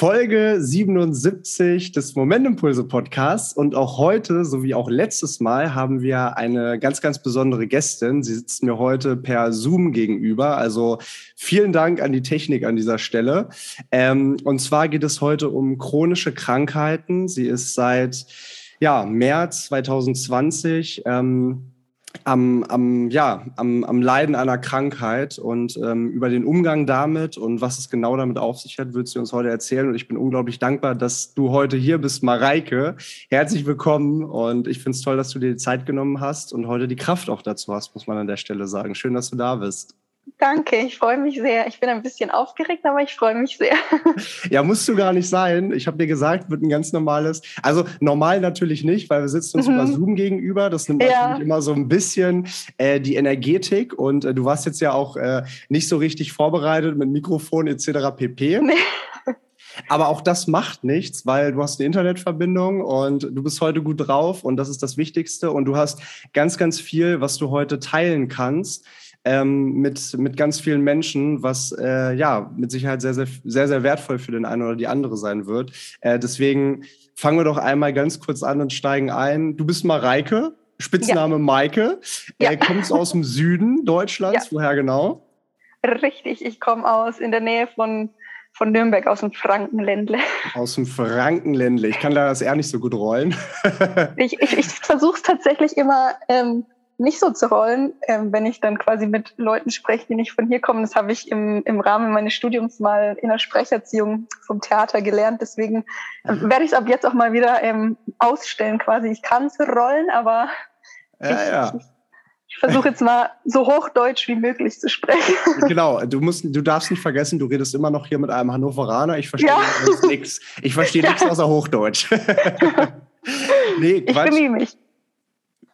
Folge 77 des Momentimpulse Podcasts. Und auch heute, so wie auch letztes Mal, haben wir eine ganz, ganz besondere Gästin. Sie sitzt mir heute per Zoom gegenüber. Also vielen Dank an die Technik an dieser Stelle. Ähm, und zwar geht es heute um chronische Krankheiten. Sie ist seit ja, März 2020 ähm, am, am, ja, am, am Leiden einer Krankheit und ähm, über den Umgang damit und was es genau damit auf sich hat, wird sie uns heute erzählen. Und ich bin unglaublich dankbar, dass du heute hier bist, Mareike. Herzlich willkommen und ich finde es toll, dass du dir die Zeit genommen hast und heute die Kraft auch dazu hast, muss man an der Stelle sagen. Schön, dass du da bist. Danke, ich freue mich sehr. Ich bin ein bisschen aufgeregt, aber ich freue mich sehr. Ja, musst du gar nicht sein. Ich habe dir gesagt, wird ein ganz normales. Also normal natürlich nicht, weil wir sitzen uns mhm. über Zoom gegenüber. Das nimmt ja. natürlich immer so ein bisschen äh, die Energetik. Und äh, du warst jetzt ja auch äh, nicht so richtig vorbereitet mit Mikrofon etc. pp. Nee. Aber auch das macht nichts, weil du hast eine Internetverbindung und du bist heute gut drauf und das ist das Wichtigste. Und du hast ganz, ganz viel, was du heute teilen kannst ähm, mit, mit ganz vielen Menschen, was äh, ja mit Sicherheit sehr, sehr, sehr, sehr wertvoll für den einen oder die andere sein wird. Äh, deswegen fangen wir doch einmal ganz kurz an und steigen ein. Du bist Mareike, Spitzname ja. Maike, ja. äh, kommst aus dem Süden Deutschlands. Ja. Woher genau? Richtig, ich komme aus in der Nähe von von Nürnberg aus dem Frankenländle. Aus dem Frankenländle. Ich kann da das eher nicht so gut rollen. ich ich, ich versuche es tatsächlich immer ähm, nicht so zu rollen, ähm, wenn ich dann quasi mit Leuten spreche, die nicht von hier kommen. Das habe ich im, im Rahmen meines Studiums mal in der Sprecherziehung vom Theater gelernt. Deswegen ähm, werde ich es ab jetzt auch mal wieder ähm, ausstellen quasi. Ich kann es rollen, aber ja, ich, ja. ich, ich versuche jetzt mal so hochdeutsch wie möglich zu sprechen. Genau, du musst, du darfst nicht vergessen, du redest immer noch hier mit einem Hannoveraner. Ich verstehe ja. nichts. Ich verstehe ja. nichts außer Hochdeutsch. nee, Quatsch. Ich bemühe mich.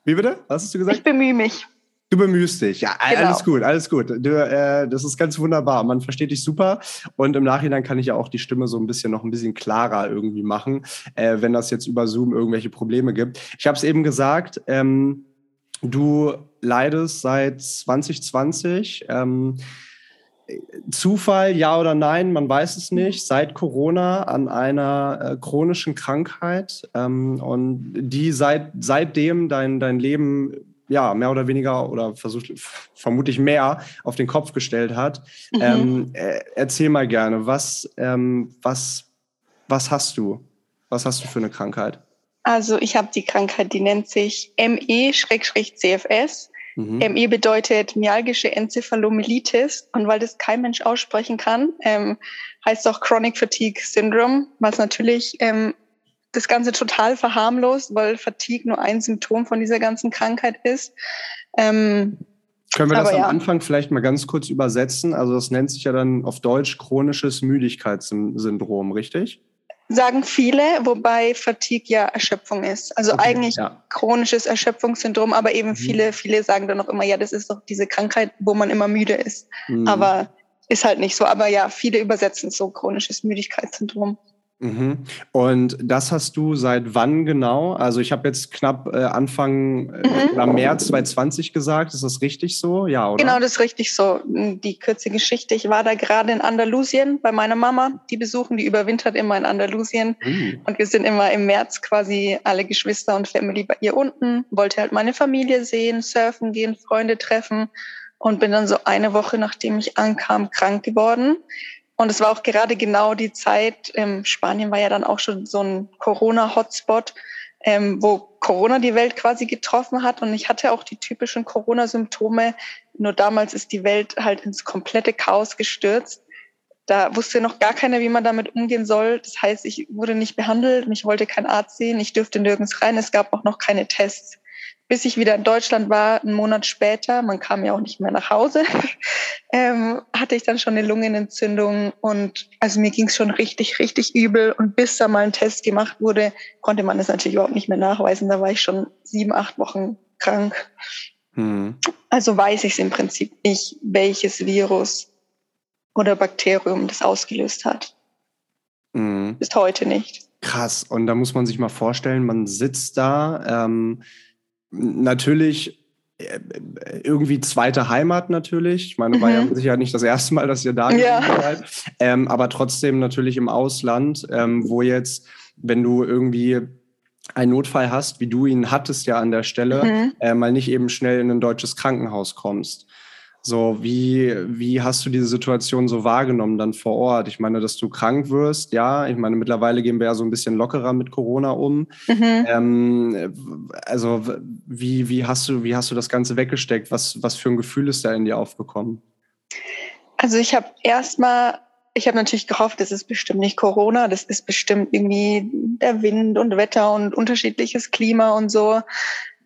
Wie bitte? Was hast du gesagt? Ich bemühe mich. Du bemühst dich. Ja, genau. alles gut, alles gut. Du, äh, das ist ganz wunderbar. Man versteht dich super. Und im Nachhinein kann ich ja auch die Stimme so ein bisschen noch ein bisschen klarer irgendwie machen, äh, wenn das jetzt über Zoom irgendwelche Probleme gibt. Ich habe es eben gesagt, ähm, du leidest seit 2020. Ähm, Zufall, ja oder nein, man weiß es nicht, seit Corona an einer äh, chronischen Krankheit ähm, und die seit, seitdem dein, dein Leben ja mehr oder weniger oder versucht vermutlich mehr auf den Kopf gestellt hat. Mhm. Ähm, äh, erzähl mal gerne, was, ähm, was, was hast du? Was hast du für eine Krankheit? Also ich habe die Krankheit, die nennt sich ME-CFS. Mhm. ME bedeutet myalgische Enzephalomyelitis und weil das kein Mensch aussprechen kann, ähm, heißt es auch Chronic Fatigue Syndrome, was natürlich ähm, das Ganze total verharmlost, weil Fatigue nur ein Symptom von dieser ganzen Krankheit ist. Ähm, können wir das am ja. Anfang vielleicht mal ganz kurz übersetzen? Also das nennt sich ja dann auf Deutsch chronisches Müdigkeitssyndrom, richtig? Sagen viele, wobei Fatigue ja Erschöpfung ist. Also okay, eigentlich ja. chronisches Erschöpfungssyndrom, aber eben mhm. viele, viele sagen dann auch immer, ja, das ist doch diese Krankheit, wo man immer müde ist. Mhm. Aber ist halt nicht so. Aber ja, viele übersetzen so chronisches Müdigkeitssyndrom. Mhm. Und das hast du seit wann genau? Also ich habe jetzt knapp äh, Anfang äh, mhm. März 2020 gesagt. Ist das richtig so? Ja, oder? Genau, das ist richtig so. Die kurze Geschichte. Ich war da gerade in Andalusien bei meiner Mama. Die besuchen, die überwintert immer in Andalusien. Mhm. Und wir sind immer im März quasi alle Geschwister und Family bei ihr unten. Wollte halt meine Familie sehen, surfen gehen, Freunde treffen. Und bin dann so eine Woche, nachdem ich ankam, krank geworden und es war auch gerade genau die Zeit, ähm, Spanien war ja dann auch schon so ein Corona-Hotspot, ähm, wo Corona die Welt quasi getroffen hat. Und ich hatte auch die typischen Corona-Symptome. Nur damals ist die Welt halt ins komplette Chaos gestürzt. Da wusste noch gar keiner, wie man damit umgehen soll. Das heißt, ich wurde nicht behandelt, mich wollte kein Arzt sehen, ich dürfte nirgends rein. Es gab auch noch keine Tests bis ich wieder in Deutschland war, einen Monat später, man kam ja auch nicht mehr nach Hause, ähm, hatte ich dann schon eine Lungenentzündung und also mir ging es schon richtig, richtig übel. Und bis da mal ein Test gemacht wurde, konnte man das natürlich überhaupt nicht mehr nachweisen. Da war ich schon sieben, acht Wochen krank. Mhm. Also weiß ich es im Prinzip nicht, welches Virus oder Bakterium das ausgelöst hat. Mhm. Bis heute nicht. Krass. Und da muss man sich mal vorstellen, man sitzt da. Ähm natürlich äh, irgendwie zweite Heimat natürlich. Ich meine, mhm. war ja mhm. sicher nicht das erste Mal, dass ihr da ja. seid. Ähm, aber trotzdem natürlich im Ausland, ähm, wo jetzt, wenn du irgendwie einen Notfall hast, wie du ihn hattest ja an der Stelle, mhm. äh, mal nicht eben schnell in ein deutsches Krankenhaus kommst. So, wie, wie hast du diese Situation so wahrgenommen dann vor Ort? Ich meine, dass du krank wirst, ja. Ich meine, mittlerweile gehen wir ja so ein bisschen lockerer mit Corona um. Mhm. Ähm, also, wie, wie, hast du, wie hast du das Ganze weggesteckt? Was, was für ein Gefühl ist da in dir aufgekommen? Also, ich habe erstmal, ich habe natürlich gehofft, das ist bestimmt nicht Corona, das ist bestimmt irgendwie der Wind und Wetter und unterschiedliches Klima und so.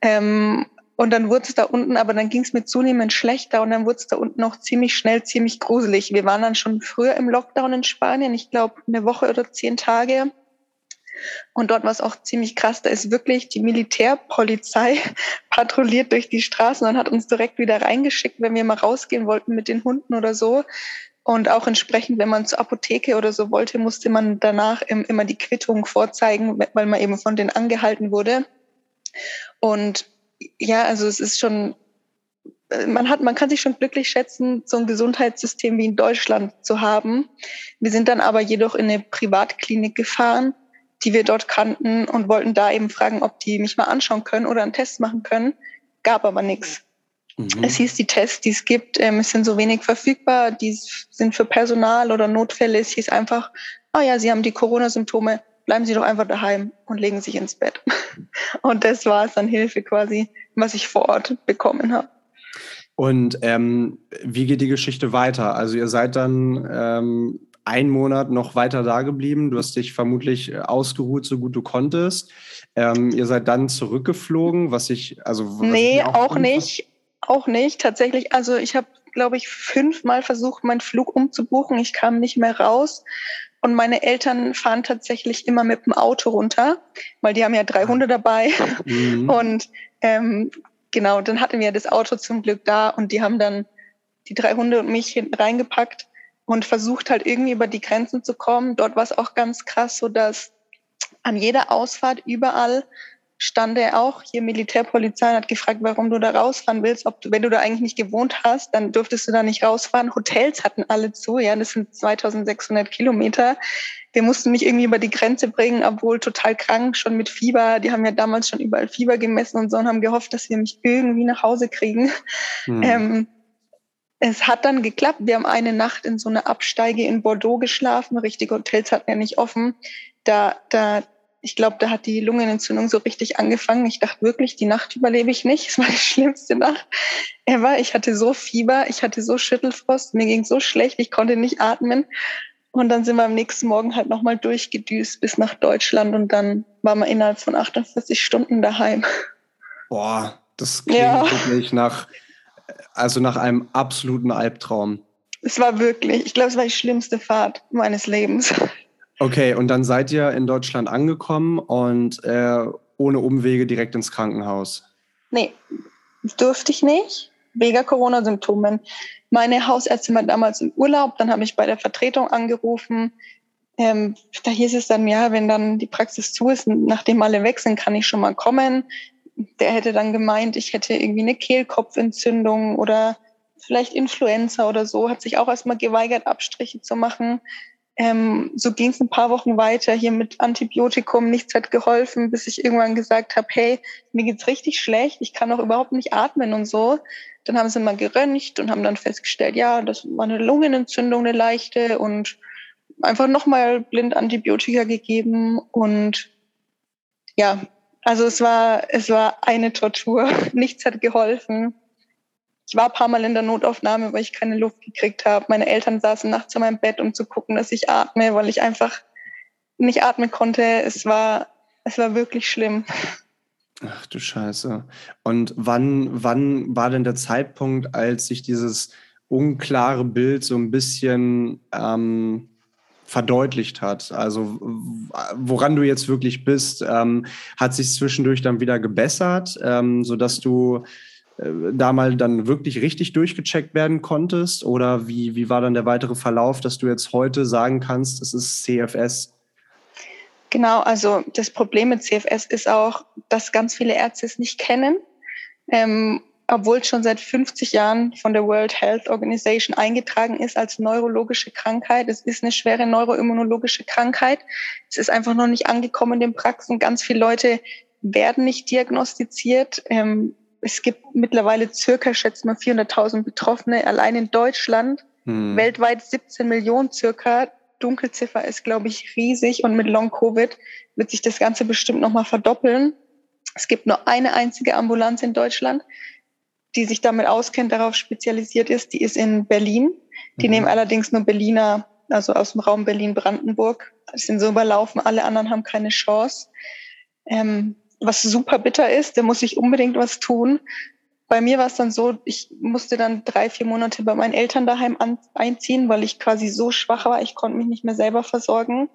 Ähm, und dann wurde es da unten, aber dann ging es mir zunehmend schlechter und dann wurde es da unten auch ziemlich schnell, ziemlich gruselig. Wir waren dann schon früher im Lockdown in Spanien, ich glaube eine Woche oder zehn Tage. Und dort war es auch ziemlich krass. Da ist wirklich die Militärpolizei patrouilliert durch die Straßen und hat uns direkt wieder reingeschickt, wenn wir mal rausgehen wollten mit den Hunden oder so. Und auch entsprechend, wenn man zur Apotheke oder so wollte, musste man danach immer die Quittung vorzeigen, weil man eben von denen angehalten wurde. Und ja, also es ist schon, man hat, man kann sich schon glücklich schätzen, so ein Gesundheitssystem wie in Deutschland zu haben. Wir sind dann aber jedoch in eine Privatklinik gefahren, die wir dort kannten und wollten da eben fragen, ob die mich mal anschauen können oder einen Test machen können. Gab aber nichts. Mhm. Es hieß, die Tests, die es gibt, ähm, sind so wenig verfügbar, die sind für Personal oder Notfälle. Es hieß einfach, oh ja, Sie haben die Corona-Symptome, bleiben Sie doch einfach daheim und legen sich ins Bett. Und das war es an Hilfe quasi, was ich vor Ort bekommen habe. Und ähm, wie geht die Geschichte weiter? Also ihr seid dann ähm, einen Monat noch weiter da geblieben. Du hast dich vermutlich ausgeruht, so gut du konntest. Ähm, ihr seid dann zurückgeflogen, was ich, also. Was nee, auch, auch nicht. Auch nicht. Tatsächlich, also ich habe, glaube ich, fünfmal versucht, meinen Flug umzubuchen. Ich kam nicht mehr raus. Und meine Eltern fahren tatsächlich immer mit dem Auto runter, weil die haben ja drei Hunde dabei. Mhm. Und ähm, genau, dann hatten wir das Auto zum Glück da und die haben dann die drei Hunde und mich hinten reingepackt und versucht halt irgendwie über die Grenzen zu kommen. Dort war es auch ganz krass, so dass an jeder Ausfahrt überall stand er auch hier Militärpolizei und hat gefragt, warum du da rausfahren willst. Ob du, wenn du da eigentlich nicht gewohnt hast, dann durftest du da nicht rausfahren. Hotels hatten alle zu, ja, das sind 2600 Kilometer. Wir mussten mich irgendwie über die Grenze bringen, obwohl total krank, schon mit Fieber. Die haben ja damals schon überall Fieber gemessen und so und haben gehofft, dass wir mich irgendwie nach Hause kriegen. Hm. Ähm, es hat dann geklappt. Wir haben eine Nacht in so einer Absteige in Bordeaux geschlafen. Richtige Hotels hatten ja nicht offen. Da, da ich glaube, da hat die Lungenentzündung so richtig angefangen. Ich dachte wirklich, die Nacht überlebe ich nicht. Es war die schlimmste Nacht ever. Ich hatte so Fieber, ich hatte so Schüttelfrost, mir ging so schlecht, ich konnte nicht atmen. Und dann sind wir am nächsten Morgen halt nochmal durchgedüst bis nach Deutschland und dann waren wir innerhalb von 48 Stunden daheim. Boah, das klingt ja. wirklich nach, also nach einem absoluten Albtraum. Es war wirklich, ich glaube, es war die schlimmste Fahrt meines Lebens. Okay, und dann seid ihr in Deutschland angekommen und äh, ohne Umwege direkt ins Krankenhaus? Nee, durfte ich nicht, wegen Corona-Symptomen. Meine Hausärztin war damals im Urlaub, dann habe ich bei der Vertretung angerufen. Ähm, da hieß es dann, ja, wenn dann die Praxis zu ist, nachdem alle weg sind, kann ich schon mal kommen. Der hätte dann gemeint, ich hätte irgendwie eine Kehlkopfentzündung oder vielleicht Influenza oder so, hat sich auch erstmal geweigert, Abstriche zu machen. Ähm, so ging es ein paar Wochen weiter hier mit Antibiotikum, nichts hat geholfen, bis ich irgendwann gesagt habe, hey, mir geht's richtig schlecht, ich kann auch überhaupt nicht atmen und so. Dann haben sie mal geröntgt und haben dann festgestellt, ja, das war eine Lungenentzündung, eine leichte und einfach nochmal blind Antibiotika gegeben und ja, also es war, es war eine Tortur. Nichts hat geholfen. Ich war ein paar Mal in der Notaufnahme, weil ich keine Luft gekriegt habe. Meine Eltern saßen nachts in meinem Bett, um zu gucken, dass ich atme, weil ich einfach nicht atmen konnte. Es war, es war wirklich schlimm. Ach du Scheiße. Und wann, wann war denn der Zeitpunkt, als sich dieses unklare Bild so ein bisschen ähm, verdeutlicht hat? Also woran du jetzt wirklich bist, ähm, hat sich zwischendurch dann wieder gebessert, ähm, sodass du da mal dann wirklich richtig durchgecheckt werden konntest? Oder wie, wie war dann der weitere Verlauf, dass du jetzt heute sagen kannst, es ist CFS? Genau, also das Problem mit CFS ist auch, dass ganz viele Ärzte es nicht kennen. Ähm, obwohl es schon seit 50 Jahren von der World Health Organization eingetragen ist als neurologische Krankheit. Es ist eine schwere neuroimmunologische Krankheit. Es ist einfach noch nicht angekommen in den Praxen. Ganz viele Leute werden nicht diagnostiziert. Ähm, es gibt mittlerweile circa, schätzt mal, 400.000 Betroffene allein in Deutschland. Hm. Weltweit 17 Millionen circa. Dunkelziffer ist, glaube ich, riesig und mit Long-Covid wird sich das Ganze bestimmt nochmal verdoppeln. Es gibt nur eine einzige Ambulanz in Deutschland, die sich damit auskennt, darauf spezialisiert ist. Die ist in Berlin. Die mhm. nehmen allerdings nur Berliner, also aus dem Raum Berlin-Brandenburg. Sind so überlaufen, alle anderen haben keine Chance. Ähm, was super bitter ist, da muss ich unbedingt was tun. Bei mir war es dann so, ich musste dann drei, vier Monate bei meinen Eltern daheim an, einziehen, weil ich quasi so schwach war, ich konnte mich nicht mehr selber versorgen.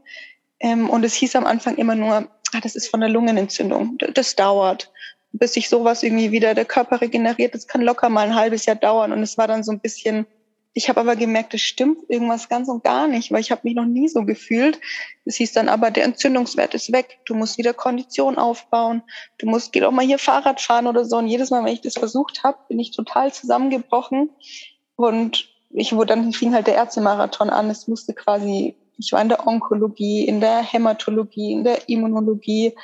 Ähm, und es hieß am Anfang immer nur, ah, das ist von der Lungenentzündung, das dauert. Bis sich sowas irgendwie wieder der Körper regeneriert, das kann locker mal ein halbes Jahr dauern. Und es war dann so ein bisschen, ich habe aber gemerkt, es stimmt irgendwas ganz und gar nicht, weil ich habe mich noch nie so gefühlt. Es hieß dann aber, der Entzündungswert ist weg, du musst wieder Kondition aufbauen, du musst, geh doch mal hier Fahrrad fahren oder so. Und jedes Mal, wenn ich das versucht habe, bin ich total zusammengebrochen. Und ich wurde dann fing halt der Ärztemarathon an. Es musste quasi ich war in der Onkologie, in der Hämatologie, in der Immunologie,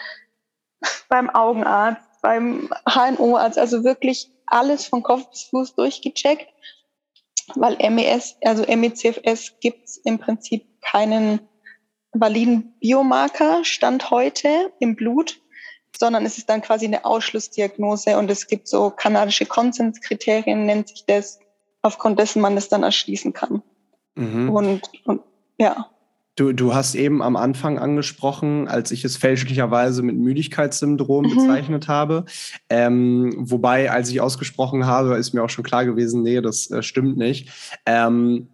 beim Augenarzt, beim HNO-Arzt, also wirklich alles von Kopf bis Fuß durchgecheckt, weil MES, also MECFS gibt es im Prinzip keinen validen Biomarker Stand heute im Blut, sondern es ist dann quasi eine Ausschlussdiagnose und es gibt so kanadische Konsenskriterien, nennt sich das, aufgrund dessen man das dann erschließen kann. Mhm. Und, und ja. Du, du hast eben am Anfang angesprochen, als ich es fälschlicherweise mit Müdigkeitssyndrom mhm. bezeichnet habe. Ähm, wobei, als ich ausgesprochen habe, ist mir auch schon klar gewesen, nee, das äh, stimmt nicht. Ähm,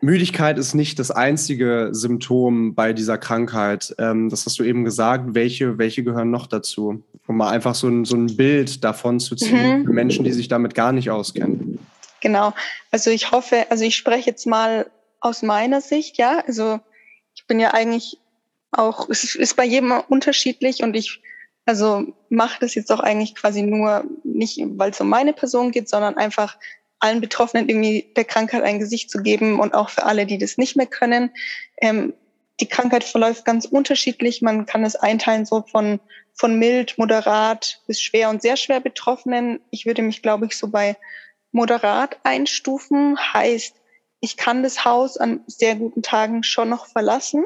Müdigkeit ist nicht das einzige Symptom bei dieser Krankheit. Ähm, das hast du eben gesagt. Welche, welche gehören noch dazu? Um mal einfach so ein, so ein Bild davon zu ziehen, mhm. für Menschen, die sich damit gar nicht auskennen. Genau. Also ich hoffe, also ich spreche jetzt mal aus meiner Sicht, ja. Also ich bin ja eigentlich auch, es ist bei jedem unterschiedlich und ich also mache das jetzt auch eigentlich quasi nur nicht, weil es um meine Person geht, sondern einfach allen Betroffenen irgendwie der Krankheit ein Gesicht zu geben und auch für alle, die das nicht mehr können. Ähm, die Krankheit verläuft ganz unterschiedlich. Man kann es einteilen so von, von mild, moderat bis schwer und sehr schwer Betroffenen. Ich würde mich, glaube ich, so bei moderat einstufen. Heißt, ich kann das Haus an sehr guten Tagen schon noch verlassen.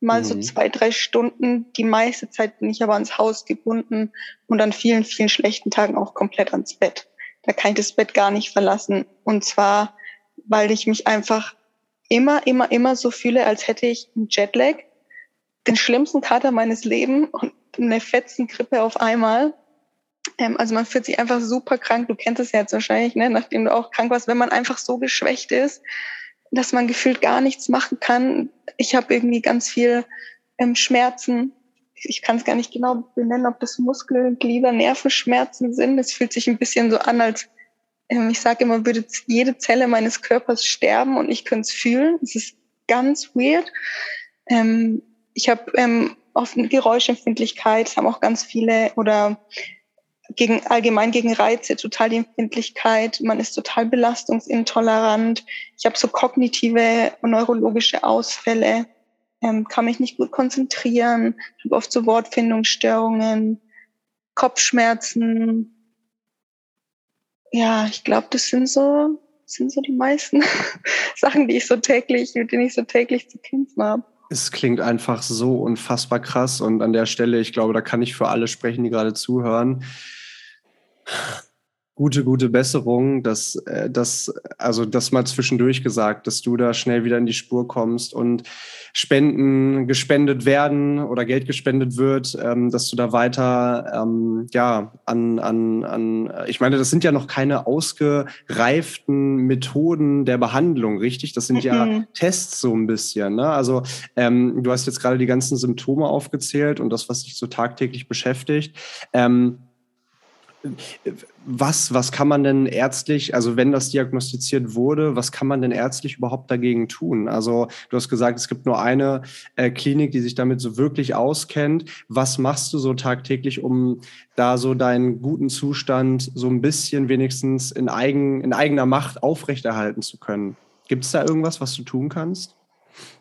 Mal mhm. so zwei, drei Stunden. Die meiste Zeit bin ich aber ans Haus gebunden und an vielen, vielen schlechten Tagen auch komplett ans Bett. Da kann ich das Bett gar nicht verlassen. Und zwar, weil ich mich einfach immer, immer, immer so fühle, als hätte ich einen Jetlag, den schlimmsten Kater meines Lebens und eine Fetzengrippe auf einmal. Ähm, also man fühlt sich einfach super krank. Du kennst es ja jetzt wahrscheinlich, ne? nachdem du auch krank warst, wenn man einfach so geschwächt ist, dass man gefühlt gar nichts machen kann. Ich habe irgendwie ganz viel ähm, Schmerzen. Ich kann es gar nicht genau benennen, ob das Muskel-, Glieder-, Nervenschmerzen sind. Es fühlt sich ein bisschen so an, als ähm, ich sage immer, würde jede Zelle meines Körpers sterben und ich könnte es fühlen. Es ist ganz weird. Ähm, ich habe ähm, oft eine Geräuschempfindlichkeit, haben auch ganz viele oder gegen, allgemein gegen Reize, total die Empfindlichkeit, man ist total belastungsintolerant. Ich habe so kognitive und neurologische Ausfälle, ähm, kann mich nicht gut konzentrieren, habe oft so Wortfindungsstörungen, Kopfschmerzen. Ja, ich glaube, das sind so, sind so die meisten Sachen, die ich so täglich, mit denen ich so täglich zu kämpfen habe. Es klingt einfach so unfassbar krass und an der Stelle, ich glaube, da kann ich für alle sprechen, die gerade zuhören gute, gute Besserung, dass äh, das, also das mal zwischendurch gesagt, dass du da schnell wieder in die Spur kommst und Spenden gespendet werden oder Geld gespendet wird, ähm, dass du da weiter ähm, ja an, an, an, ich meine, das sind ja noch keine ausgereiften Methoden der Behandlung, richtig? Das sind mhm. ja Tests so ein bisschen. Ne? Also ähm, du hast jetzt gerade die ganzen Symptome aufgezählt und das, was dich so tagtäglich beschäftigt. Ähm, was, was kann man denn ärztlich, also wenn das diagnostiziert wurde, was kann man denn ärztlich überhaupt dagegen tun? Also du hast gesagt, es gibt nur eine äh, Klinik, die sich damit so wirklich auskennt. Was machst du so tagtäglich, um da so deinen guten Zustand so ein bisschen wenigstens in, eigen, in eigener Macht aufrechterhalten zu können? Gibt es da irgendwas, was du tun kannst?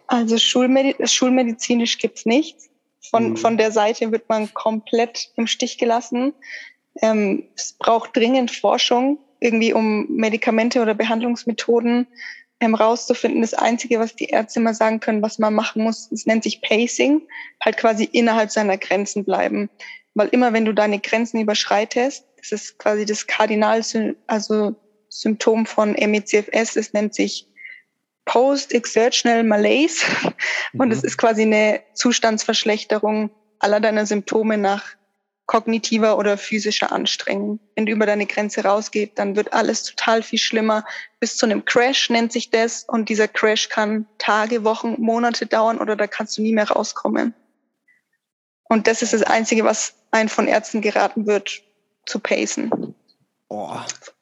Also Schulmedi schulmedizinisch gibt es nichts. Von, mhm. von der Seite wird man komplett im Stich gelassen. Ähm, es braucht dringend Forschung, irgendwie um Medikamente oder Behandlungsmethoden ähm, rauszufinden. Das Einzige, was die Ärzte immer sagen können, was man machen muss, es nennt sich Pacing, halt quasi innerhalb seiner Grenzen bleiben. Weil immer, wenn du deine Grenzen überschreitest, das ist quasi das Kardinal, also Symptom von MECFS, es nennt sich Post-Exertional Malaise. Und es mhm. ist quasi eine Zustandsverschlechterung aller deiner Symptome nach kognitiver oder physischer Anstrengung. Wenn du über deine Grenze rausgehst, dann wird alles total viel schlimmer. Bis zu einem Crash nennt sich das. Und dieser Crash kann Tage, Wochen, Monate dauern oder da kannst du nie mehr rauskommen. Und das ist das Einzige, was einen von Ärzten geraten wird, zu pacen. Oh,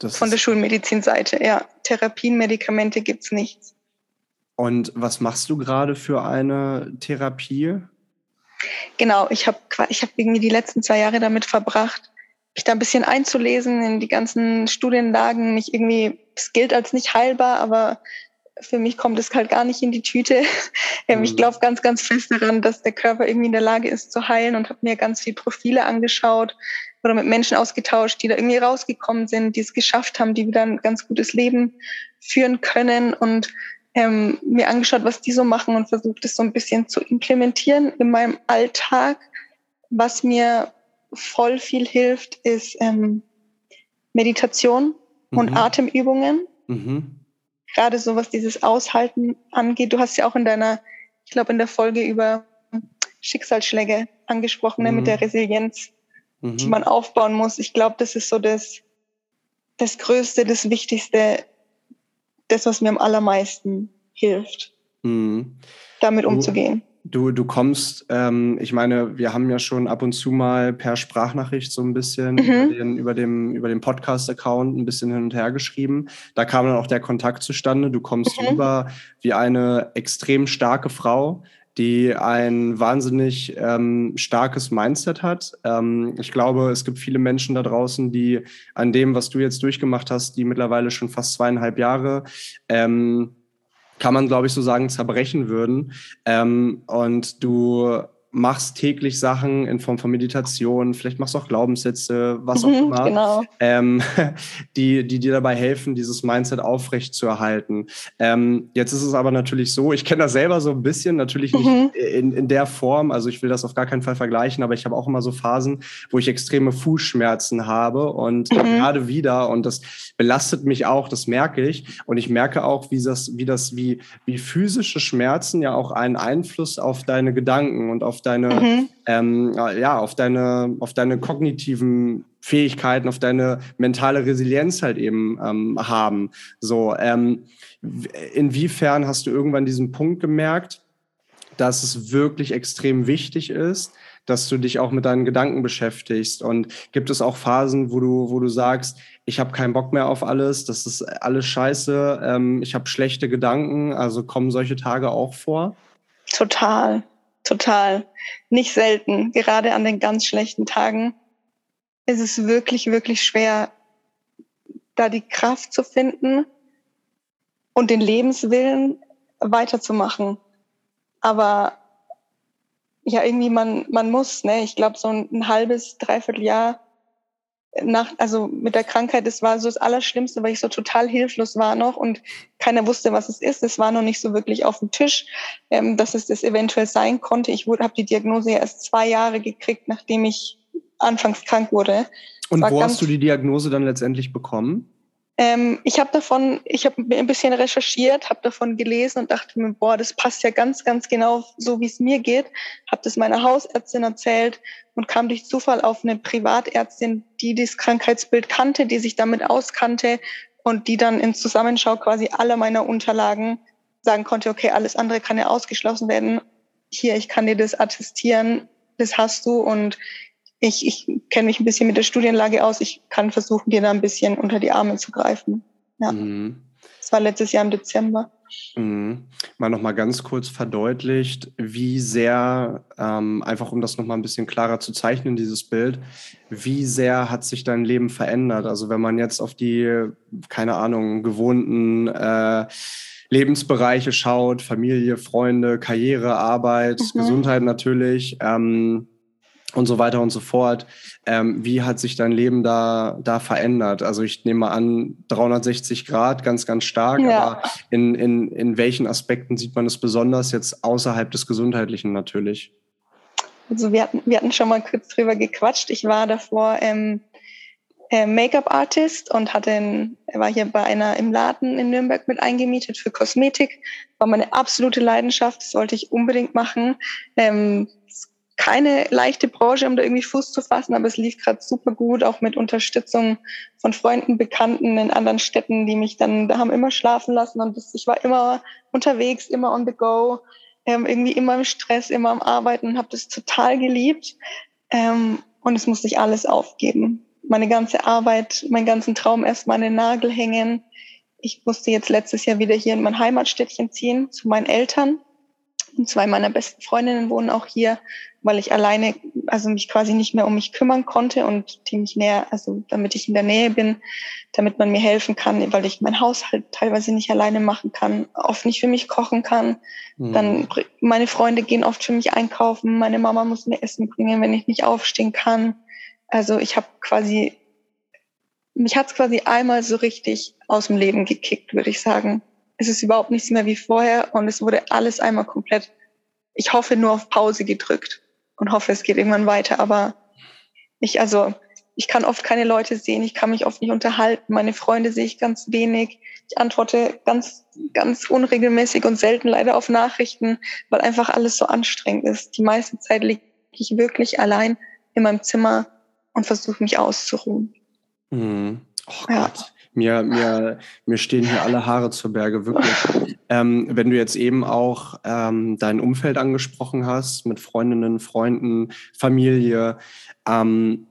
von der Schulmedizinseite, ja. Therapien, Medikamente gibt's nichts. Und was machst du gerade für eine Therapie? Genau, ich habe ich hab irgendwie die letzten zwei Jahre damit verbracht, mich da ein bisschen einzulesen in die ganzen Studienlagen. Mich irgendwie, es gilt als nicht heilbar, aber für mich kommt es halt gar nicht in die Tüte. Mhm. Ich glaube ganz, ganz fest daran, dass der Körper irgendwie in der Lage ist zu heilen und habe mir ganz viele Profile angeschaut oder mit Menschen ausgetauscht, die da irgendwie rausgekommen sind, die es geschafft haben, die wieder ein ganz gutes Leben führen können und ähm, mir angeschaut, was die so machen und versucht, es so ein bisschen zu implementieren in meinem Alltag. Was mir voll viel hilft, ist ähm, Meditation mhm. und Atemübungen. Mhm. Gerade so, was dieses Aushalten angeht. Du hast ja auch in deiner, ich glaube, in der Folge über Schicksalsschläge angesprochen, mhm. ne, mit der mhm. Resilienz, die mhm. man aufbauen muss. Ich glaube, das ist so das, das Größte, das Wichtigste das, was mir am allermeisten hilft, mhm. damit umzugehen. Du, du kommst, ähm, ich meine, wir haben ja schon ab und zu mal per Sprachnachricht so ein bisschen mhm. über, den, über, dem, über den Podcast-Account ein bisschen hin und her geschrieben. Da kam dann auch der Kontakt zustande. Du kommst mhm. rüber wie eine extrem starke Frau, die ein wahnsinnig ähm, starkes Mindset hat. Ähm, ich glaube, es gibt viele Menschen da draußen, die an dem, was du jetzt durchgemacht hast, die mittlerweile schon fast zweieinhalb Jahre, ähm, kann man, glaube ich, so sagen, zerbrechen würden. Ähm, und du machst täglich Sachen in Form von Meditation, vielleicht machst du auch Glaubenssätze, was auch mhm, immer, genau. ähm, die, die dir dabei helfen, dieses Mindset aufrecht zu erhalten. Ähm, jetzt ist es aber natürlich so, ich kenne das selber so ein bisschen, natürlich nicht mhm. in, in der Form, also ich will das auf gar keinen Fall vergleichen, aber ich habe auch immer so Phasen, wo ich extreme Fußschmerzen habe und mhm. gerade wieder und das belastet mich auch, das merke ich und ich merke auch, wie das, wie das, wie, wie physische Schmerzen ja auch einen Einfluss auf deine Gedanken und auf deine, mhm. ähm, ja, auf deine, auf deine kognitiven Fähigkeiten, auf deine mentale Resilienz halt eben ähm, haben. So, ähm, inwiefern hast du irgendwann diesen Punkt gemerkt, dass es wirklich extrem wichtig ist, dass du dich auch mit deinen Gedanken beschäftigst? Und gibt es auch Phasen, wo du, wo du sagst, ich habe keinen Bock mehr auf alles, das ist alles scheiße, ähm, ich habe schlechte Gedanken, also kommen solche Tage auch vor? Total. Total. Nicht selten. Gerade an den ganz schlechten Tagen ist es wirklich, wirklich schwer, da die Kraft zu finden und den Lebenswillen weiterzumachen. Aber ja, irgendwie man, man muss, ne? Ich glaube, so ein, ein halbes, dreiviertel Jahr nach, also mit der Krankheit, das war so das Allerschlimmste, weil ich so total hilflos war noch und keiner wusste, was es ist. Es war noch nicht so wirklich auf dem Tisch, ähm, dass es das eventuell sein konnte. Ich habe die Diagnose ja erst zwei Jahre gekriegt, nachdem ich anfangs krank wurde. Und wo hast du die Diagnose dann letztendlich bekommen? Ähm, ich habe davon, ich habe ein bisschen recherchiert, habe davon gelesen und dachte mir, boah, das passt ja ganz, ganz genau so, wie es mir geht. Habe das meiner Hausärztin erzählt und kam durch Zufall auf eine Privatärztin, die das Krankheitsbild kannte, die sich damit auskannte und die dann in Zusammenschau quasi alle meiner Unterlagen sagen konnte, okay, alles andere kann ja ausgeschlossen werden. Hier, ich kann dir das attestieren, das hast du und ich, ich kenne mich ein bisschen mit der Studienlage aus. Ich kann versuchen, dir da ein bisschen unter die Arme zu greifen. Ja. Mhm. Das war letztes Jahr im Dezember. Mhm. Mal noch mal ganz kurz verdeutlicht, wie sehr, ähm, einfach um das noch mal ein bisschen klarer zu zeichnen, dieses Bild, wie sehr hat sich dein Leben verändert? Also wenn man jetzt auf die, keine Ahnung, gewohnten äh, Lebensbereiche schaut, Familie, Freunde, Karriere, Arbeit, mhm. Gesundheit natürlich, ähm, und so weiter und so fort. Ähm, wie hat sich dein Leben da, da verändert? Also ich nehme mal an, 360 Grad, ganz, ganz stark, ja. aber in, in, in welchen Aspekten sieht man es besonders jetzt außerhalb des Gesundheitlichen natürlich? Also wir hatten, wir hatten schon mal kurz drüber gequatscht. Ich war davor ähm, äh, Make-up-Artist und hatte ein, war hier bei einer im Laden in Nürnberg mit eingemietet für Kosmetik. War meine absolute Leidenschaft, das wollte ich unbedingt machen. Ähm, keine leichte Branche, um da irgendwie Fuß zu fassen, aber es lief gerade super gut, auch mit Unterstützung von Freunden, Bekannten in anderen Städten, die mich dann da haben immer schlafen lassen und das, ich war immer unterwegs, immer on the go, ähm, irgendwie immer im Stress, immer am Arbeiten, habe das total geliebt ähm, und es musste ich alles aufgeben. Meine ganze Arbeit, meinen ganzen Traum erst mal an den Nagel hängen. Ich musste jetzt letztes Jahr wieder hier in mein Heimatstädtchen ziehen, zu meinen Eltern und zwei meiner besten Freundinnen wohnen auch hier, weil ich alleine, also mich quasi nicht mehr um mich kümmern konnte und die mich näher, also damit ich in der Nähe bin, damit man mir helfen kann, weil ich mein Haushalt teilweise nicht alleine machen kann, oft nicht für mich kochen kann. Mhm. Dann meine Freunde gehen oft für mich einkaufen, meine Mama muss mir Essen bringen, wenn ich nicht aufstehen kann. Also ich habe quasi, mich hat's quasi einmal so richtig aus dem Leben gekickt, würde ich sagen es ist überhaupt nichts mehr wie vorher und es wurde alles einmal komplett, ich hoffe, nur auf Pause gedrückt und hoffe, es geht irgendwann weiter. Aber ich, also, ich kann oft keine Leute sehen, ich kann mich oft nicht unterhalten, meine Freunde sehe ich ganz wenig. Ich antworte ganz, ganz unregelmäßig und selten leider auf Nachrichten, weil einfach alles so anstrengend ist. Die meiste Zeit liege ich wirklich allein in meinem Zimmer und versuche mich auszuruhen. Mhm. Oh ja. Mir, mir, mir stehen hier alle Haare zur Berge, wirklich. Ähm, wenn du jetzt eben auch ähm, dein Umfeld angesprochen hast, mit Freundinnen, Freunden, Familie, ähm,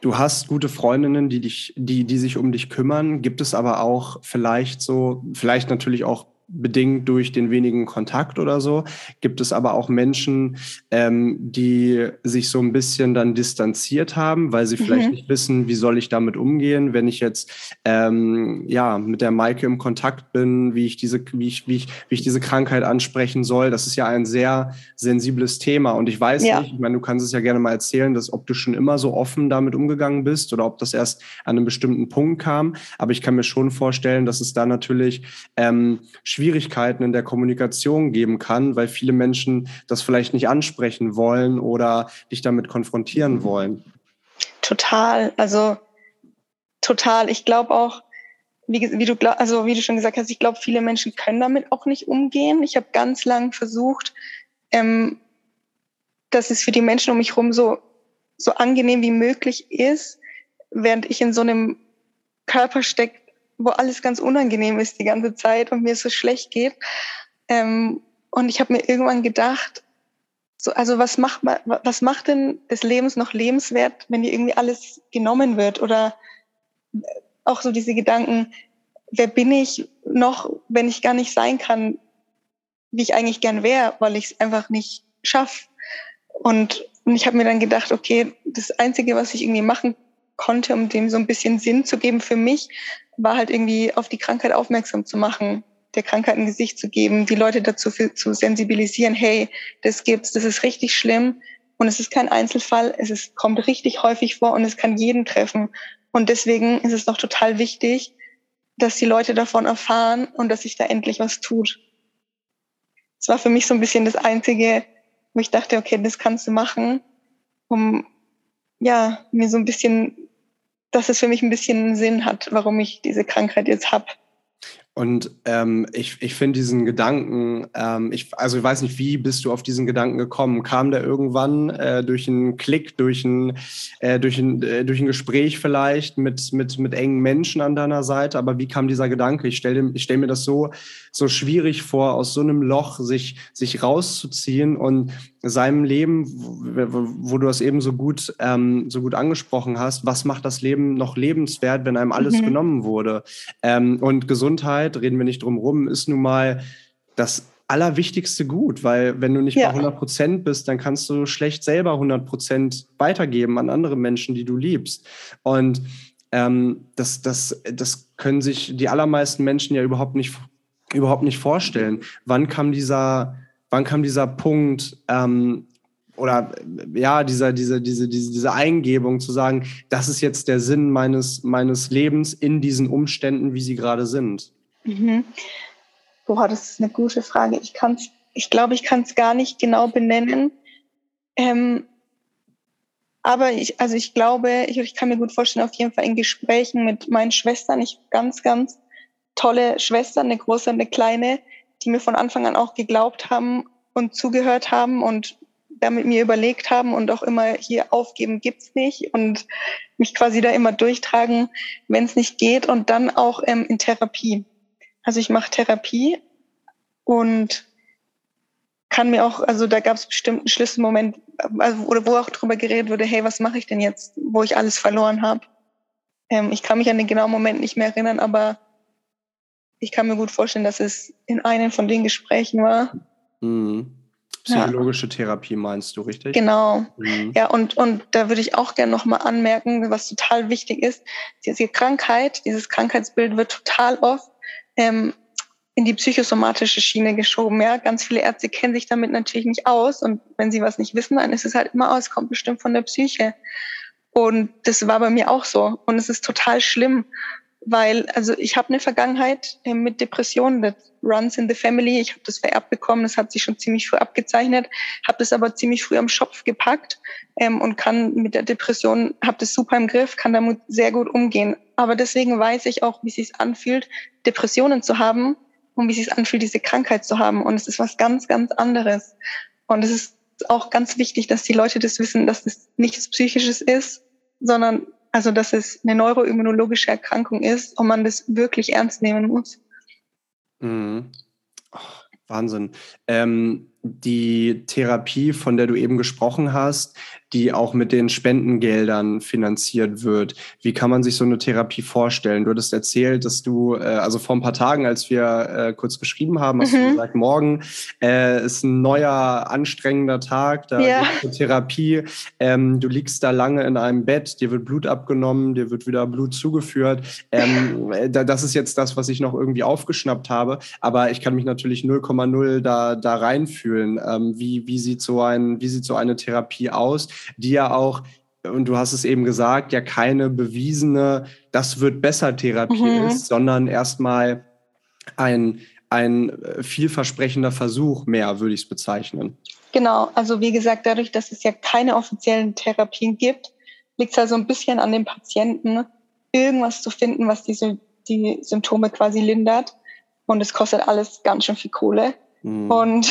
du hast gute Freundinnen, die dich, die, die sich um dich kümmern. Gibt es aber auch vielleicht so, vielleicht natürlich auch bedingt durch den wenigen Kontakt oder so. Gibt es aber auch Menschen, ähm, die sich so ein bisschen dann distanziert haben, weil sie vielleicht mhm. nicht wissen, wie soll ich damit umgehen, wenn ich jetzt ähm, ja mit der Maike im Kontakt bin, wie ich diese, wie ich, wie ich, wie ich diese Krankheit ansprechen soll. Das ist ja ein sehr sensibles Thema und ich weiß ja. nicht, ich meine, du kannst es ja gerne mal erzählen, dass ob du schon immer so offen damit umgegangen bist oder ob das erst an einem bestimmten Punkt kam. Aber ich kann mir schon vorstellen, dass es da natürlich ähm, Schwierigkeiten in der Kommunikation geben kann, weil viele Menschen das vielleicht nicht ansprechen wollen oder dich damit konfrontieren wollen. Total, also total. Ich glaube auch, wie, wie, du also wie du schon gesagt hast, ich glaube, viele Menschen können damit auch nicht umgehen. Ich habe ganz lang versucht, ähm, dass es für die Menschen um mich herum so so angenehm wie möglich ist, während ich in so einem Körper stecke, wo alles ganz unangenehm ist die ganze Zeit und mir so schlecht geht. Ähm, und ich habe mir irgendwann gedacht, so, also was macht man, was macht denn des Lebens noch lebenswert, wenn dir irgendwie alles genommen wird? Oder auch so diese Gedanken, wer bin ich noch, wenn ich gar nicht sein kann, wie ich eigentlich gern wäre, weil ich es einfach nicht schaffe. Und, und ich habe mir dann gedacht, okay, das Einzige, was ich irgendwie machen konnte, um dem so ein bisschen Sinn zu geben für mich, war halt irgendwie auf die Krankheit aufmerksam zu machen, der Krankheit ein Gesicht zu geben, die Leute dazu zu sensibilisieren, hey, das gibt's, das ist richtig schlimm und es ist kein Einzelfall, es ist, kommt richtig häufig vor und es kann jeden treffen. Und deswegen ist es doch total wichtig, dass die Leute davon erfahren und dass sich da endlich was tut. Es war für mich so ein bisschen das Einzige, wo ich dachte, okay, das kannst du machen, um ja, mir so ein bisschen dass es für mich ein bisschen Sinn hat, warum ich diese Krankheit jetzt habe. Und ähm, ich, ich finde diesen Gedanken, ähm, ich, also ich weiß nicht, wie bist du auf diesen Gedanken gekommen? Kam der irgendwann äh, durch einen Klick, durch ein, äh, durch, ein, äh, durch ein Gespräch vielleicht mit, mit, mit engen Menschen an deiner Seite? Aber wie kam dieser Gedanke? Ich stelle ich stell mir das so, so schwierig vor, aus so einem Loch sich, sich rauszuziehen und seinem Leben, wo, wo du das eben so gut, ähm, so gut angesprochen hast, was macht das Leben noch lebenswert, wenn einem alles mhm. genommen wurde? Ähm, und Gesundheit, reden wir nicht drum rum, ist nun mal das allerwichtigste Gut, weil wenn du nicht ja. bei 100 Prozent bist, dann kannst du schlecht selber 100 Prozent weitergeben an andere Menschen, die du liebst. Und ähm, das, das, das können sich die allermeisten Menschen ja überhaupt nicht, überhaupt nicht vorstellen. Wann kam dieser, wann kam dieser Punkt ähm, oder ja, dieser, diese, diese, diese, diese Eingebung zu sagen, das ist jetzt der Sinn meines, meines Lebens in diesen Umständen, wie sie gerade sind? Mhm. Boah, das ist eine gute Frage. Ich kann's, ich glaube, ich kann es gar nicht genau benennen. Ähm, aber ich, also ich glaube, ich, ich kann mir gut vorstellen, auf jeden Fall in Gesprächen mit meinen Schwestern, ich ganz, ganz tolle Schwestern, eine große und eine kleine, die mir von Anfang an auch geglaubt haben und zugehört haben und da mit mir überlegt haben und auch immer hier aufgeben gibt's nicht und mich quasi da immer durchtragen, wenn es nicht geht und dann auch ähm, in Therapie. Also ich mache Therapie und kann mir auch, also da gab es bestimmt einen Schlüsselmoment, also, oder wo auch drüber geredet wurde, hey, was mache ich denn jetzt, wo ich alles verloren habe. Ähm, ich kann mich an den genauen Moment nicht mehr erinnern, aber ich kann mir gut vorstellen, dass es in einem von den Gesprächen war. Mhm. Psychologische ja. Therapie meinst du, richtig? Genau. Mhm. Ja, und, und da würde ich auch gerne nochmal anmerken, was total wichtig ist. Diese Krankheit, dieses Krankheitsbild wird total oft ähm, in die psychosomatische Schiene geschoben. Ja, ganz viele Ärzte kennen sich damit natürlich nicht aus. Und wenn sie was nicht wissen, dann ist es halt immer aus, kommt bestimmt von der Psyche. Und das war bei mir auch so. Und es ist total schlimm weil also ich habe eine Vergangenheit äh, mit Depressionen, das runs in the family. Ich habe das vererbt bekommen, das hat sich schon ziemlich früh abgezeichnet, habe das aber ziemlich früh am Schopf gepackt ähm, und kann mit der Depression, habe das super im Griff, kann damit sehr gut umgehen. Aber deswegen weiß ich auch, wie es sich anfühlt, Depressionen zu haben und wie es sich anfühlt, diese Krankheit zu haben. Und es ist was ganz, ganz anderes. Und es ist auch ganz wichtig, dass die Leute das wissen, dass es nichts Psychisches ist, sondern also, dass es eine neuroimmunologische Erkrankung ist und man das wirklich ernst nehmen muss. Mhm. Oh, Wahnsinn. Ähm, die Therapie, von der du eben gesprochen hast, die auch mit den Spendengeldern finanziert wird. Wie kann man sich so eine Therapie vorstellen? Du hattest erzählt, dass du, äh, also vor ein paar Tagen, als wir äh, kurz geschrieben haben, hast mhm. du gesagt, morgen äh, ist ein neuer, anstrengender Tag, da ja. gibt Therapie. Ähm, du liegst da lange in einem Bett, dir wird Blut abgenommen, dir wird wieder Blut zugeführt. Ähm, äh, das ist jetzt das, was ich noch irgendwie aufgeschnappt habe, aber ich kann mich natürlich 0,0 da, da reinfühlen. Ähm, wie, wie, sieht so ein, wie sieht so eine Therapie aus? Die ja auch und du hast es eben gesagt, ja keine bewiesene, das wird besser Therapie mhm. ist, sondern erstmal ein, ein äh, vielversprechender Versuch mehr, würde ich es bezeichnen. Genau, also wie gesagt, dadurch, dass es ja keine offiziellen Therapien gibt, liegt es also ein bisschen an den Patienten, irgendwas zu finden, was diese, die Symptome quasi lindert. Und es kostet alles ganz schön viel Kohle. Mhm. Und